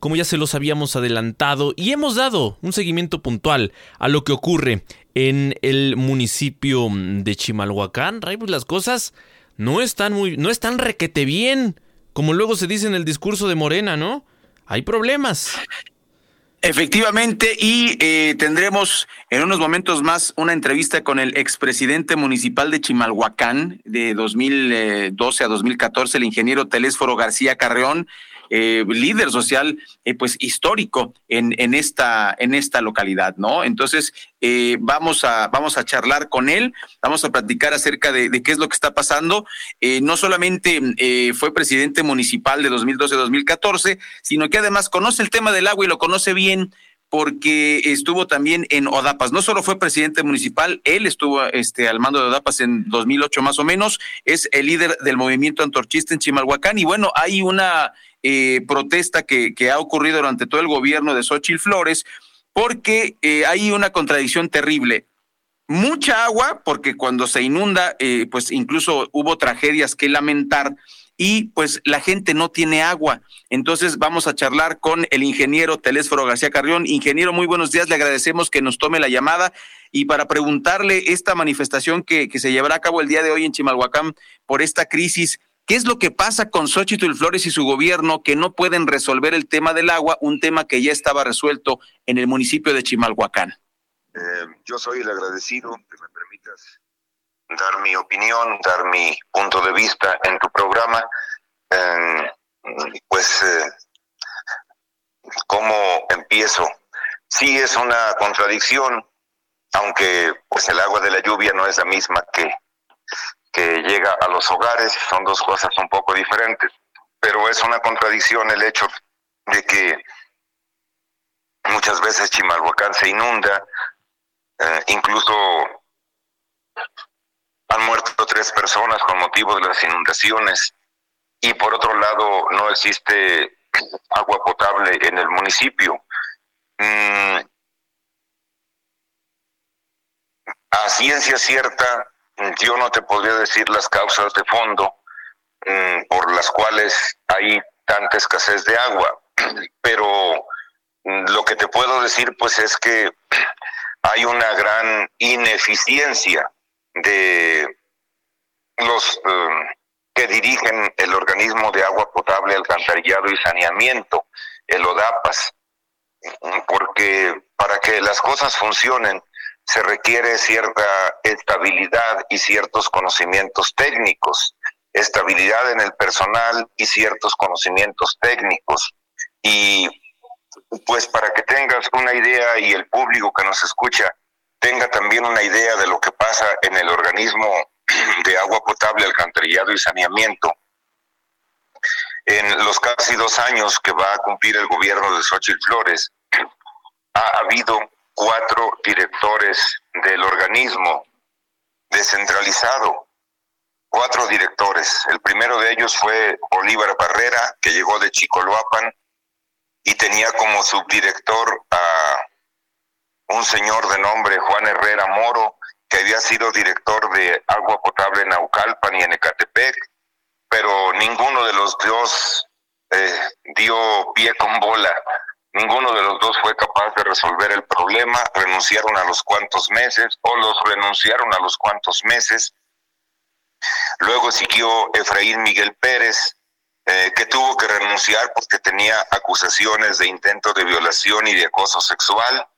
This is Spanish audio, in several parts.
como ya se los habíamos adelantado y hemos dado un seguimiento puntual a lo que ocurre en el municipio de Chimalhuacán. Ray, pues las cosas no están muy, no están requete bien, como luego se dice en el discurso de Morena, ¿no? Hay problemas. Efectivamente, y eh, tendremos en unos momentos más una entrevista con el expresidente municipal de Chimalhuacán de 2012 a 2014, el ingeniero Telésforo García Carreón, eh, líder social eh, pues histórico en, en, esta, en esta localidad, ¿no? Entonces, eh, vamos, a, vamos a charlar con él, vamos a platicar acerca de, qué es lo que está pasando. no solamente fue presidente municipal de 2012-2014, sino que además conoce el tema del agua y lo conoce bien porque estuvo también en Odapas. No solo fue presidente municipal, él estuvo este, al mando de Odapas en 2008 más o menos, es el líder del movimiento antorchista en Chimalhuacán y bueno, hay una eh, protesta que, ha ocurrido durante todo el gobierno de Xochitl Flores, porque eh, hay una contradicción terrible. Mucha agua, porque cuando se inunda, eh, pues incluso hubo tragedias que lamentar y pues la gente no tiene agua. Entonces vamos a charlar con el ingeniero Telésforo García Carrión. Ingeniero, muy buenos días, le agradecemos que nos tome la llamada y para preguntarle esta manifestación que, que se llevará a cabo el día de hoy en Chimalhuacán por esta crisis ¿Qué es lo que pasa con Xochitl Flores y su gobierno que no pueden resolver el tema del agua, un tema que ya estaba resuelto en el municipio de Chimalhuacán? Eh, yo soy el agradecido que me permitas dar mi opinión, dar mi punto de vista en tu programa. Eh, pues, eh, ¿cómo empiezo? Sí es una contradicción, aunque pues el agua de la lluvia no es la misma que que llega a los hogares, son dos cosas un poco diferentes, pero es una contradicción el hecho de que muchas veces Chimalhuacán se inunda, eh, incluso han muerto tres personas con motivo de las inundaciones y por otro lado no existe agua potable en el municipio. Mm, a ciencia cierta, yo no te podría decir las causas de fondo mm, por las cuales hay tanta escasez de agua, pero mm, lo que te puedo decir pues es que hay una gran ineficiencia de los mm, que dirigen el organismo de agua potable, alcantarillado y saneamiento, el ODAPAS, porque para que las cosas funcionen se requiere cierta estabilidad y ciertos conocimientos técnicos, estabilidad en el personal y ciertos conocimientos técnicos. Y pues para que tengas una idea y el público que nos escucha tenga también una idea de lo que pasa en el organismo de agua potable, alcantarillado y saneamiento. En los casi dos años que va a cumplir el gobierno de Xochitl Flores, ha habido cuatro directores del organismo descentralizado, cuatro directores. El primero de ellos fue Bolívar Barrera, que llegó de Chicoloapan y tenía como subdirector a un señor de nombre Juan Herrera Moro, que había sido director de agua potable en Naucalpan y en Ecatepec, pero ninguno de los dos eh, dio pie con bola Ninguno de los dos fue capaz de resolver el problema, renunciaron a los cuantos meses o los renunciaron a los cuantos meses. Luego siguió Efraín Miguel Pérez, eh, que tuvo que renunciar porque tenía acusaciones de intento de violación y de acoso sexual,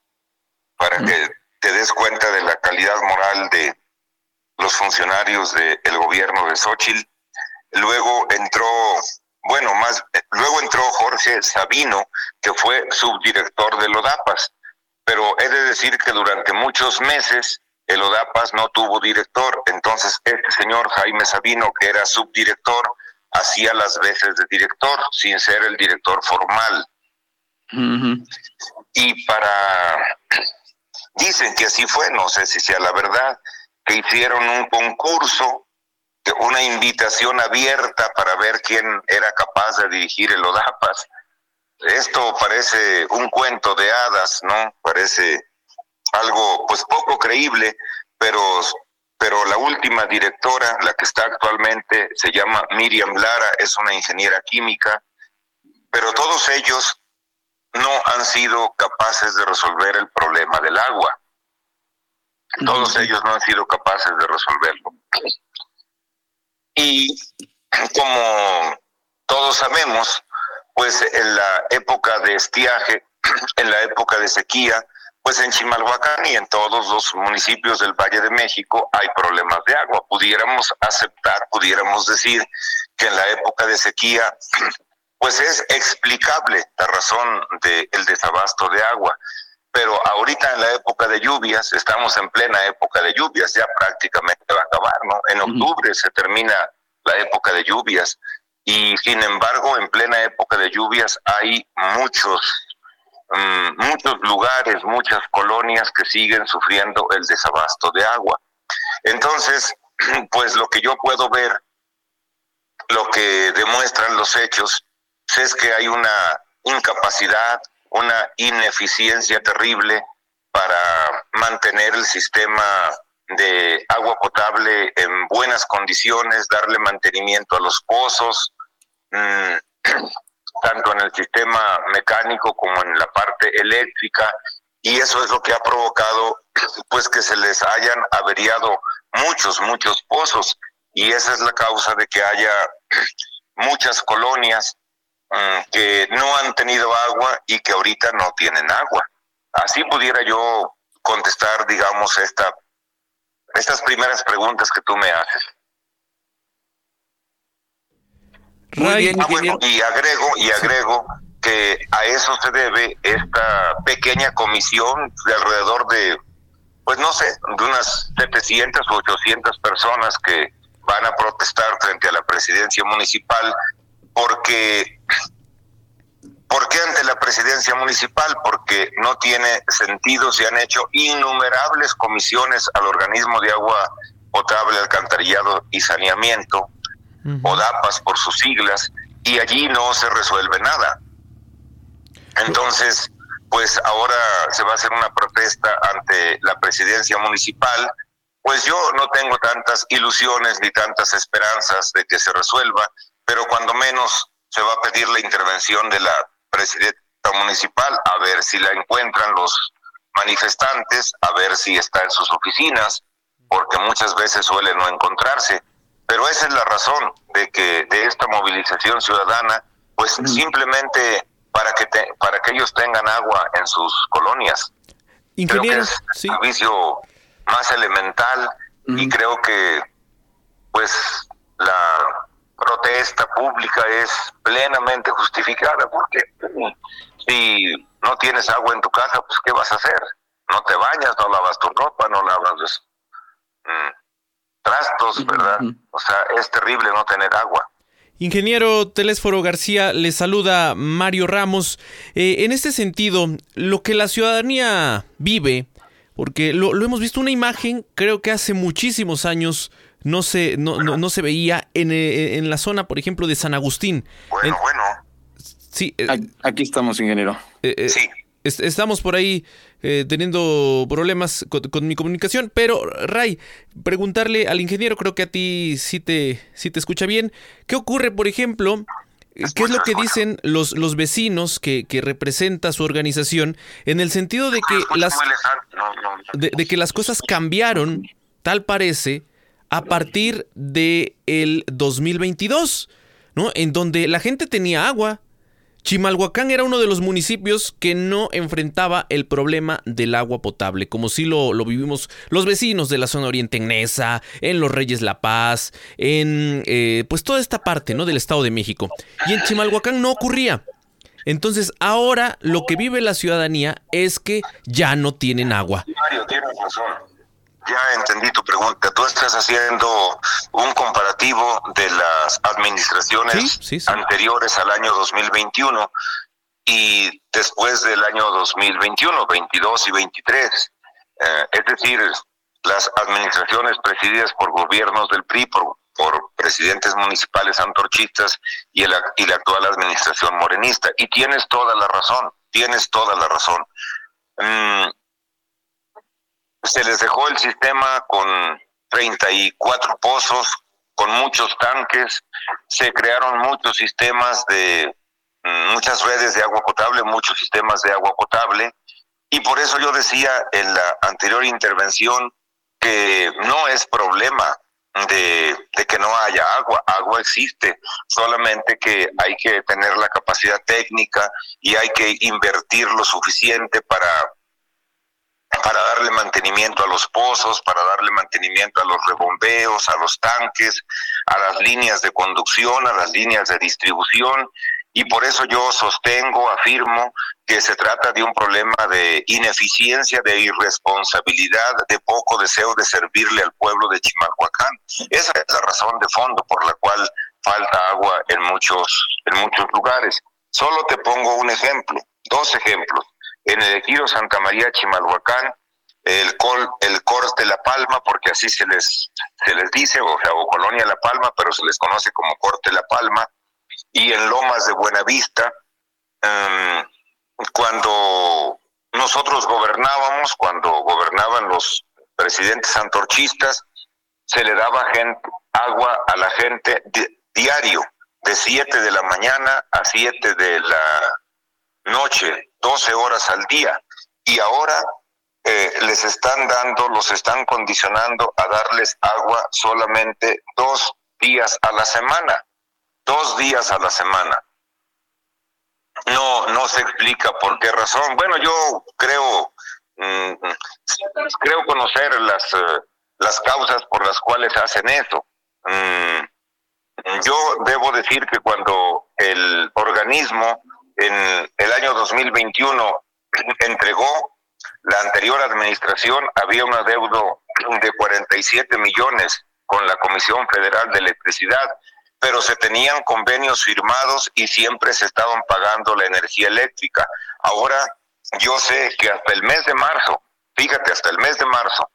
para que te des cuenta de la calidad moral de los funcionarios del gobierno de Xochitl. Luego entró bueno, más luego entró Jorge Sabino, que fue subdirector del ODAPAS, pero he de decir que durante muchos meses el ODAPAS no tuvo director, entonces este señor Jaime Sabino, que era subdirector, hacía las veces de director, sin ser el director formal. Y para, dicen que así fue, no sé si sea la verdad, que hicieron un concurso una invitación abierta para ver quién era capaz de dirigir el ODAPAS. Esto parece un cuento de hadas, ¿no? Parece algo pues poco creíble, pero pero la última directora, la que está actualmente, se llama Miriam Lara, es una ingeniera química pero todos ellos no han sido capaces de resolver el problema del agua. Todos ellos no han sido capaces de resolverlo. Y como todos sabemos, pues en la época de estiaje, en la época de sequía, pues en Chimalhuacán y en todos los municipios del Valle de México hay problemas de agua. Pudiéramos aceptar, pudiéramos decir que en la época de sequía, pues es explicable la razón del desabasto de agua. Pero ahorita en la época de lluvias, estamos en plena época de lluvias, ya prácticamente va a acabar, ¿no? En octubre se termina la época de lluvias y sin embargo en plena época de lluvias hay muchos Mm, muchos lugares, muchas colonias que siguen sufriendo el desabasto de agua. Entonces, pues lo que yo puedo ver, lo que demuestran los hechos, es que hay una incapacidad, una ineficiencia terrible para mantener el sistema de agua potable en buenas condiciones, darle mantenimiento a los pozos, mm, tanto en el sistema mecánico como en la parte eléctrica y eso es lo que ha provocado pues que se les hayan averiado muchos muchos pozos y esa es la causa de que haya muchas colonias que no han tenido agua y que ahorita no tienen agua. Así pudiera yo contestar, digamos, esta estas primeras preguntas que tú me haces. Muy ah, y agrego, y agrego que a eso se debe esta pequeña comisión de alrededor de, pues no sé, de unas 700 o 800 personas que van a protestar frente a la presidencia municipal porque ¿Por qué ante la presidencia municipal? Porque no tiene sentido, se han hecho innumerables comisiones al organismo de agua potable, alcantarillado y saneamiento, o DAPAS por sus siglas, y allí no se resuelve nada. Entonces, pues ahora se va a hacer una protesta ante la presidencia municipal, pues yo no tengo tantas ilusiones ni tantas esperanzas de que se resuelva, pero cuando menos se va a pedir la intervención de la presidenta municipal a ver si la encuentran los manifestantes, a ver si está en sus oficinas, porque muchas veces suele no encontrarse. Pero esa es la razón de que de esta movilización ciudadana, pues simplemente para que para que ellos tengan agua en sus colonias. Ingeniero, creo que es el servicio más elemental y creo que pues la protesta pública es plenamente justificada porque si no tienes agua en tu casa, pues ¿qué vas a hacer? No te bañas, no lavas tu ropa, no lavas trastos, ¿verdad? O sea, es terrible no tener agua. Ingeniero Telésforo García, le saluda Mario Ramos. Eh, en este sentido, lo que la ciudadanía vive, porque lo, hemos visto una imagen, creo que hace muchísimos años no se, no, no, se veía en, eh, en, la zona, por ejemplo, de San Agustín. Bueno, bueno. Sí. Eh, aquí estamos, ingeniero. sí. estamos por ahí eh, teniendo problemas con, mi comunicación. Pero, Ray, preguntarle al ingeniero, creo que a ti sí te, sí te escucha bien. ¿Qué ocurre, por ejemplo? ¿Qué es lo que dicen los, los vecinos que, que representa su organización en el sentido de que las de, que las cosas cambiaron, tal parece, a partir de el 2022, ¿no? En donde la gente tenía agua, Chimalhuacán era uno de los municipios que no enfrentaba el problema del agua potable, como si lo, vivimos los vecinos de la zona oriente en Nesa, en Los Reyes La Paz, en eh, pues toda esta parte ¿no? del Estado de México. Y en Chimalhuacán no ocurría. Entonces ahora lo que vive la ciudadanía es que ya no tienen agua. Mario, tienes razón. Ya entendí tu pregunta. Tú estás haciendo un comparativo de las administraciones anteriores al año 2021 y después del año 2021, 22 y 23. Eh, es decir, las administraciones presididas por gobiernos del PRI, por, por presidentes municipales antorchistas y, el, y la actual administración morenista. Y tienes toda la razón, tienes toda la razón. Mm, se les dejó el sistema con 34 pozos, con muchos tanques, se crearon muchos sistemas de mm, muchas redes de agua potable, muchos sistemas de agua potable, y por eso yo decía en la anterior intervención que no es problema de, que no haya agua, agua existe, solamente que hay que tener la capacidad técnica y hay que invertir lo suficiente para para darle mantenimiento a los pozos, para darle mantenimiento a los rebombeos, a los tanques, a las líneas de conducción, a las líneas de distribución. Y por eso yo sostengo, afirmo que se trata de un problema de ineficiencia, de irresponsabilidad, de poco deseo de servirle al pueblo de Chimalhuacán. Esa es la razón de fondo por la cual falta agua en muchos, en muchos lugares. Solo te pongo un ejemplo, dos ejemplos en el ejido Santa María Chimalhuacán, el, col, el corte La Palma, porque así se les, se les dice, o sea, o Colonia La Palma, pero se les conoce como Corte La Palma, y en Lomas de Buenavista, em, cuando nosotros gobernábamos, cuando gobernaban los presidentes antorchistas, se le daba gente, agua a la gente diario, de 7 de la mañana a 7 de la noche, 12 horas al día. Y ahora eh, les están dando, los están condicionando a darles agua solamente dos días a la semana. Dos días a la semana. No, no se explica por qué razón. Bueno, yo creo, mm, creo conocer las, eh, las causas por las cuales hacen eso. Mm, yo debo decir que cuando el organismo en el año 2021 entregó la anterior administración, había un adeudo de 47 millones con la Comisión Federal de Electricidad, pero se tenían convenios firmados y siempre se estaban pagando la energía eléctrica. Ahora yo sé que hasta el mes de marzo, fíjate, hasta el mes de marzo,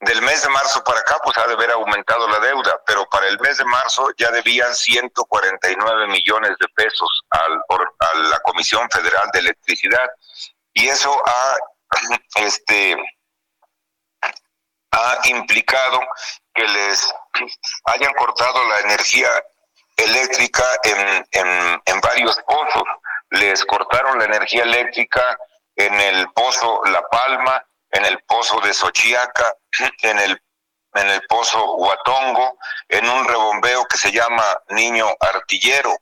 del mes de marzo para acá, pues ha de haber aumentado la deuda, pero para el mes de marzo ya debían 149 millones de pesos al, a la Comisión Federal de Electricidad. Y eso ha, este, ha implicado que les hayan cortado la energía eléctrica en, en, en varios pozos. Les cortaron la energía eléctrica en el pozo La Palma, en el pozo de Xochiaca, en el, en el pozo Huatongo, en un rebombeo que se llama Niño Artillero.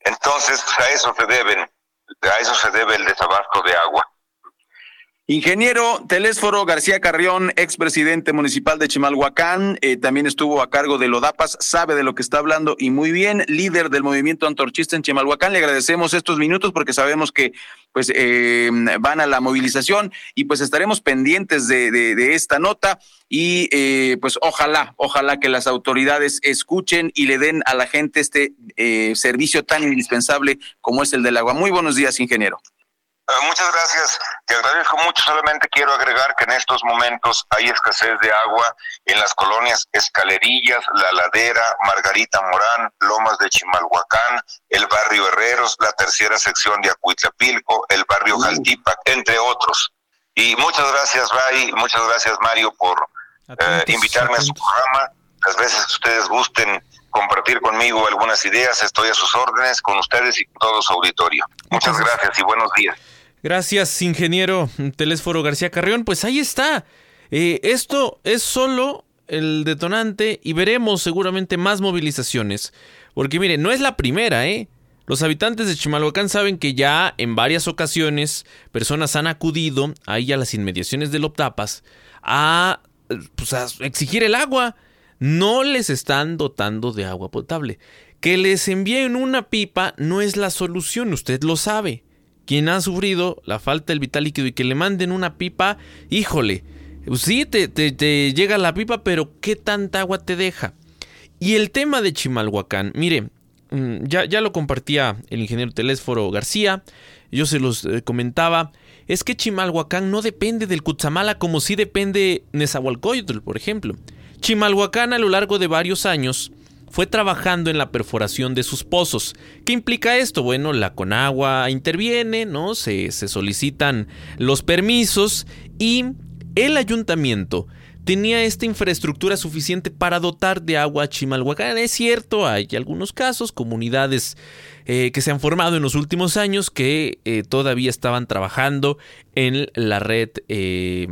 Entonces, a eso se deben, a eso se debe el desabasto de agua. Ingeniero Telésforo García Carrión, expresidente municipal de Chimalhuacán, eh, también estuvo a cargo de Lodapas, sabe de lo que está hablando y muy bien, líder del movimiento antorchista en Chimalhuacán. Le agradecemos estos minutos porque sabemos que pues eh, van a la movilización y pues estaremos pendientes de, de, esta nota y eh, pues ojalá, ojalá que las autoridades escuchen y le den a la gente este servicio tan indispensable como es el del agua. Muy buenos días, ingeniero. Eh, muchas gracias, te agradezco mucho. Solamente quiero agregar que en estos momentos hay escasez de agua en las colonias Escalerillas, La Ladera, Margarita Morán, Lomas de Chimalhuacán, el barrio Herreros, la tercera sección de Acuitlapilco, el barrio Jaltipac, entre otros. Y muchas gracias, Ray, muchas gracias, Mario, por eh, invitarme a su programa. Las veces que ustedes gusten compartir conmigo algunas ideas, estoy a sus órdenes con ustedes y con todo su auditorio. Muchas gracias y buenos días. Gracias, ingeniero Telésforo García Carrión. Pues ahí está. Eh, esto es solo el detonante y veremos seguramente más movilizaciones. Porque mire, no es la primera, ¿eh? Los habitantes de Chimalhuacán saben que ya en varias ocasiones personas han acudido ahí a las inmediaciones del Optapas a, pues, a exigir el agua. No les están dotando de agua potable. Que les envíen una pipa no es la solución, usted lo sabe quien ha sufrido la falta del vital líquido y que le manden una pipa, híjole, sí, te, te, llega la pipa, pero ¿qué tanta agua te deja? Y el tema de Chimalhuacán, mire, mm, ya, ya lo compartía el ingeniero Telésforo García, yo se los eh, comentaba, es que Chimalhuacán no depende del Cutzamala como si depende Nezahualcóyotl, por ejemplo. Chimalhuacán a lo largo de varios años fue trabajando en la perforación de sus pozos. ¿Qué implica esto? Bueno, la Conagua interviene, ¿no? Se, se solicitan los permisos y el ayuntamiento tenía esta infraestructura suficiente para dotar de agua a Chimalhuacán. Es cierto, hay algunos casos, comunidades eh, que se han formado en los últimos años que eh, todavía estaban trabajando en la red, eh,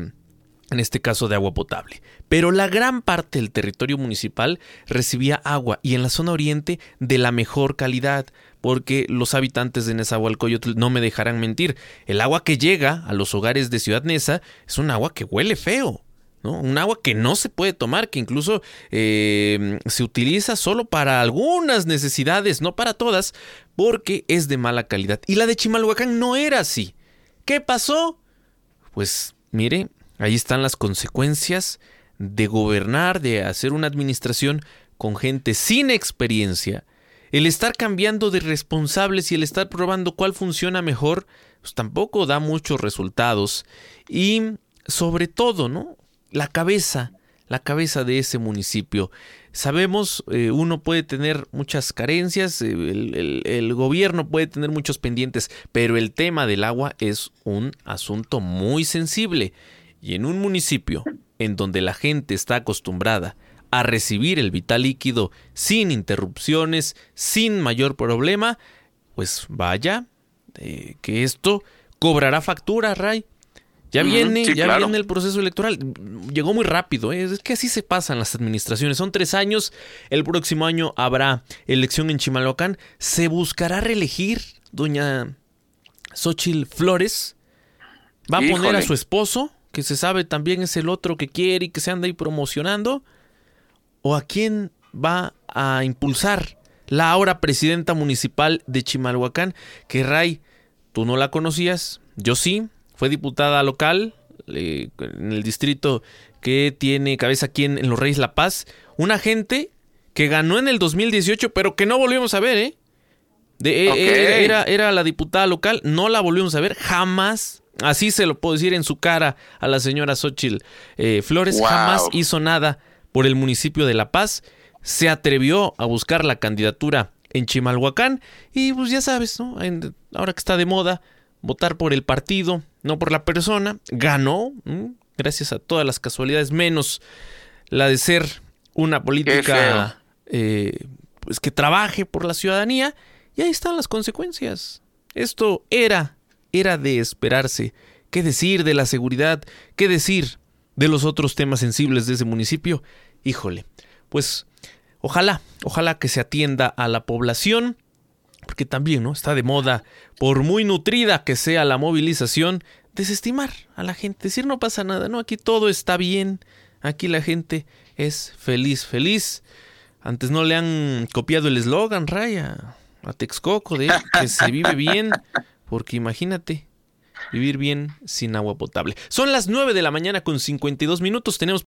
en este caso de agua potable. Pero la gran parte del territorio municipal recibía agua y en la zona oriente de la mejor calidad porque los habitantes de Nezahualcóyotl no me dejarán mentir. El agua que llega a los hogares de Ciudad Neza es un agua que huele feo. ¿no? Un agua que no se puede tomar, que incluso eh, se utiliza solo para algunas necesidades, no para todas, porque es de mala calidad. Y la de Chimalhuacán no era así. ¿Qué pasó? Pues mire, ahí están las consecuencias de gobernar, de hacer una administración con gente sin experiencia, el estar cambiando de responsables y el estar probando cuál funciona mejor, pues tampoco da muchos resultados. Y sobre todo, ¿no? La cabeza, la cabeza de ese municipio. Sabemos, eh, uno puede tener muchas carencias, eh, el, el, gobierno puede tener muchos pendientes, pero el tema del agua es un asunto muy sensible. Y en un municipio en donde la gente está acostumbrada a recibir el vital líquido sin interrupciones, sin mayor problema, pues vaya, eh, que esto cobrará factura, Ray. Ya viene, ya viene el proceso electoral. Llegó muy rápido, ¿eh? es que así se pasan las administraciones. Son tres años. El próximo año habrá elección en Chimalhuacán. Se buscará reelegir doña Xochil Flores. Va a poner a su esposo, que se sabe también es el otro que quiere y que se anda ahí promocionando o a quién va a impulsar la ahora presidenta municipal de Chimalhuacán, que Ray, tú no la conocías, yo sí, fue diputada local en el distrito que tiene cabeza aquí en, Los Reyes La Paz, una gente que ganó en el 2018, pero que no volvimos a ver, ¿eh? De, eh, eh, era, era, la diputada local, no la volvimos a ver jamás. Así se lo puedo decir en su cara a la señora Xochitl eh, Flores, jamás hizo nada por el municipio de La Paz, se atrevió a buscar la candidatura en Chimalhuacán y pues ya sabes, ¿no? ahora que está de moda, votar por el partido, no por la persona, ganó, gracias a todas las casualidades, menos la de ser una política eh, pues que trabaje por la ciudadanía y ahí están las consecuencias. Esto era, era de esperarse. ¿Qué decir de la seguridad? ¿Qué decir de los otros temas sensibles de ese municipio, híjole, pues ojalá, ojalá que se atienda a la población, porque también, ¿no? Está de moda, por muy nutrida que sea la movilización, desestimar a la gente, decir no pasa nada, no, aquí todo está bien, aquí la gente es feliz, feliz. Antes no le han copiado el eslogan, Raya, a Texcoco, de que se vive bien, porque imagínate, vivir bien sin agua potable. Son las 9 de la mañana con 52 minutos. Tenemos